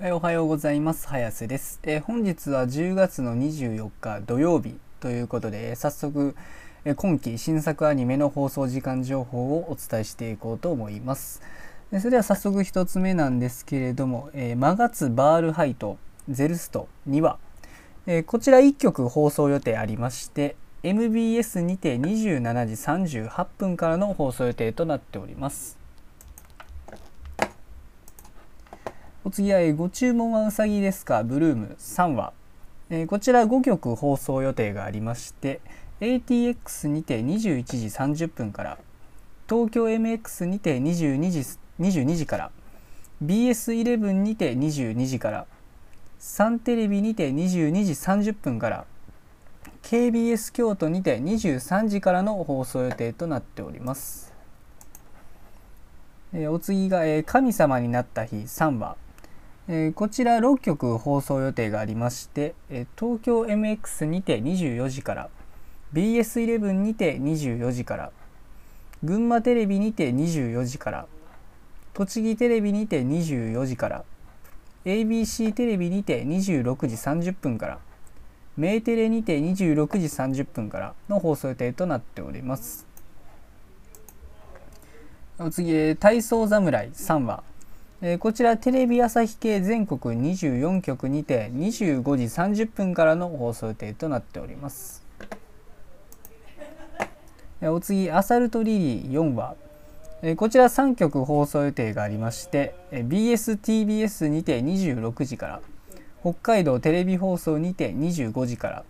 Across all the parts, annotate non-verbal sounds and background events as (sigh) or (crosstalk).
えーおはようございます。早瀬です、え本日は10月の24日土曜日ということで、早速、え今期新作アニメの放送時間情報をお伝えしていこうと思います。えそれでは早速一つ目なんですけれども「えーマガツバールハイトゼルスト2話」えこちら1曲放送予定ありまして MBS にて27時38分からの放送予定となっております。お次は、えーご注文はうさぎですか？ブルーム。3話、えーこちら5曲放送予定がありまして ATX にて21時30分から東京 MX にて22時 ,22 時から BS11 にて22時からサンテレビにて22時30分から KBS 京都にて23時からの放送予定となっております。えーお次が、えー神様になった日」3話、えーこちら6曲放送予定がありまして、えー東京 MX にて24時から BS11 にて24時から群馬テレビにて24時から栃木テレビにて24時から ABC テレビにて26時30分からメーテレにて26時30分からの放送予定となっております。お次、体操侍3話、えーこちらテレビ朝日系全国24局にて25時30分からの放送予定となっております。えーお次、アサルトリリー4話、えこちら3局放送予定がありまして、え BSTBS にて26時から北海道テレビ放送にて25時から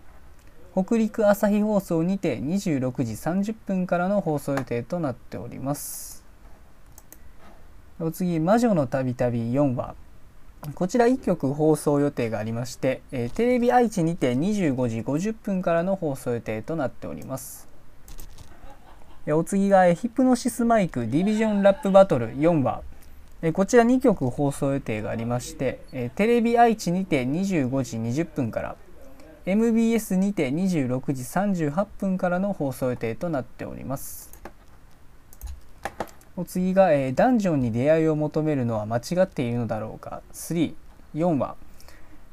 北陸朝日放送にて26時30分からの放送予定となっておりますお次「魔女のたびたび4話」こちら1曲放送予定がありまして、えーテレビ愛知にて25時50分からの放送予定となっております。お次が、ヒプノシスマイクディビジョンラップバトル4話こちら2曲放送予定がありまして、テレビ愛知にて25時20分から MBS にて26時38分からの放送予定となっております。お次が、えーダンジョンに出会いを求めるのは間違っているのだろうか。34話、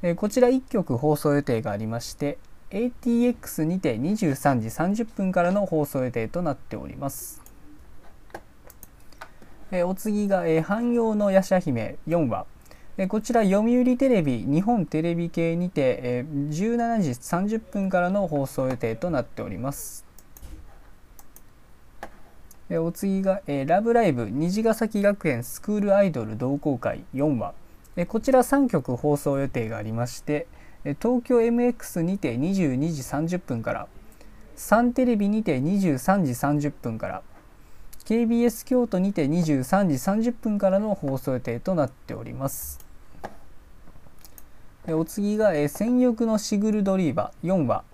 えーこちら1曲放送予定がありまして ATX にて23時30分からの放送予定となっております。えーお次が、えー汎用の夜叉姫4話、えーこちら読売テレビ日本テレビ系にて、えー17時30分からの放送予定となっております、えお次が、えラブライブ虹ヶ崎学園スクールアイドル同好会4話、えこちら3曲放送予定がありまして、東京 MX にて22時30分からサンテレビにて23時30分から KBS 京都にて23時30分からの放送予定となっております。お次が、戦欲のシグルドリーバ4話、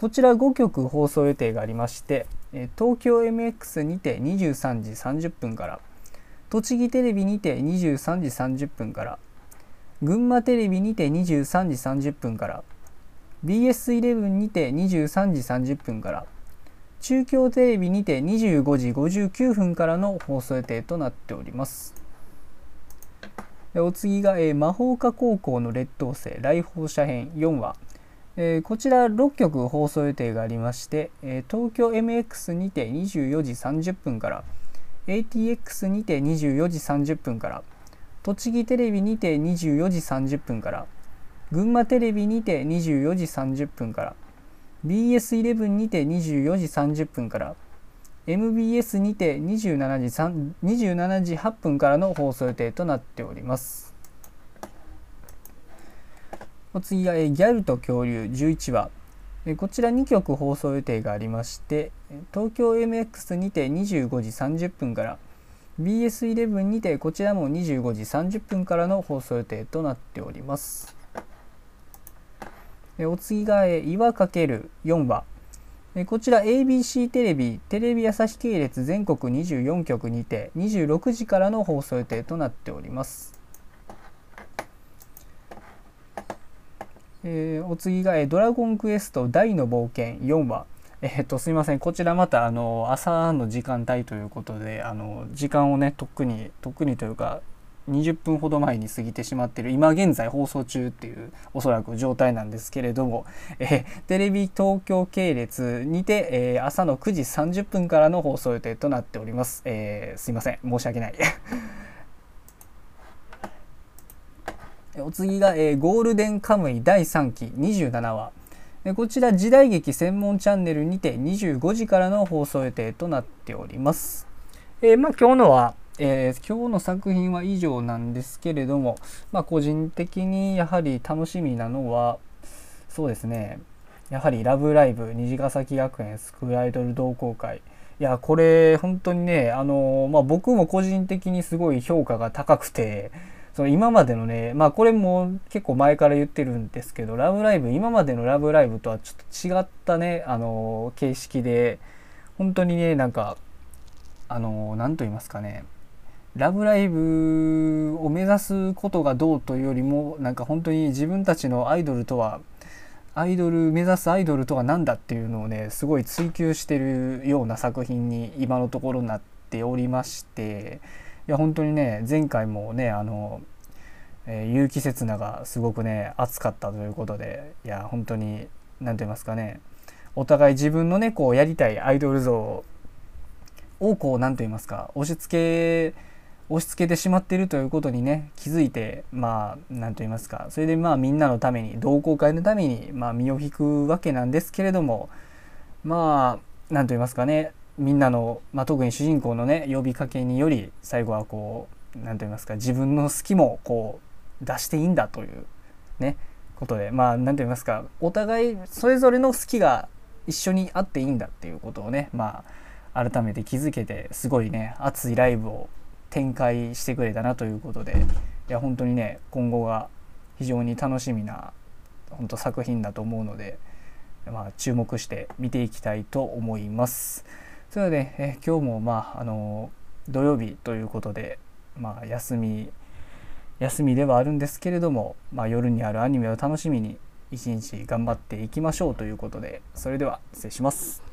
こちら5曲放送予定がありまして、東京 MX にて23時30分から栃木テレビにて23時30分から群馬テレビにて23時30分から BS11 にて23時30分から中京テレビにて25時59分からの放送予定となっております。お次が、えー魔法科高校の劣等生来訪者編4話、えーこちら6曲放送予定がありまして、えー東京 MX にて24時30分から ATX にて24時30分から栃木テレビにて24時30分から群馬テレビにて24時30分から BS11 にて24時30分から MBS にて27時27時8分からの放送予定となっております。お次がえギャルと恐竜。11話。えこちら2曲放送予定がありまして東京 MX にて25時30分から BS11 にてこちらも25時30分からの放送予定となっております。お次が岩かける4話。こちら ABC テレビテレビ朝日系列全国24局にて26時からの放送予定となっております。えーお次が、えドラゴンクエスト大の冒険4話。えっと、すみません。こちらまた、あの、朝の時間帯ということで、あの、時間をね、とっくに、とっくにというか、20分ほど前に過ぎてしまっている今現在放送中っていうおそらく状態なんですけれども、え、テレビ東京系列にて、えー、朝の9時30分からの放送予定となっております、えー、すいません申し訳ない (laughs) お次が、えー、ゴールデンカムイ第3期27話こちら時代劇専門チャンネルにて25時からの放送予定となっております。えー、まあ、今日のは、えー、今日の作品は以上なんですけれども、まあ、個人的にやはり楽しみなのはそうですねやはり「ラブライブ!」虹ヶ崎学園スクールアイドル同好会いやこれ本当にねあの、まあ、僕も個人的にすごい評価が高くてその今までのねまあこれも結構前から言ってるんですけど「ラブライブ!」今までの「ラブライブ!」とはちょっと違ったねあの形式で本当にねなんかあの何と言いますかね「ラブライブ!」を目指すことがどうというよりもなんか本当に自分たちのアイドルとはアイドル目指すアイドルとは何だっていうのをねすごい追求してるような作品に今のところなっておりましていや本当にね前回もねあの、えー、結城刹那がすごくね熱かったということでいや本当に何と言いますかねお互い自分のねこうやりたいアイドル像をこう何と言いますか押し付け押し付けてしまっているということにね気づいてまあ何と言いますかそれでまあみんなのために同好会のためにまあ身を引くわけなんですけれどもまあ何と言いますかねみんなの、まあ、特に主人公のね呼びかけにより最後はこう何と言いますか自分の好きもこう出していいんだというねことでまあ何と言いますかお互いそれぞれの好きが一緒にあっていいんだっていうことをねまあ改めて気づけてすごいね熱いライブを展開してくれたなということでいや本当にね今後が非常に楽しみな本当作品だと思うので、まあ、注目して見ていきたいと思います。それで、え今日もまああの土曜日ということで、まあ、休み休みではあるんですけれども、まあ、夜にあるアニメを楽しみに一日頑張っていきましょうということでそれでは失礼します。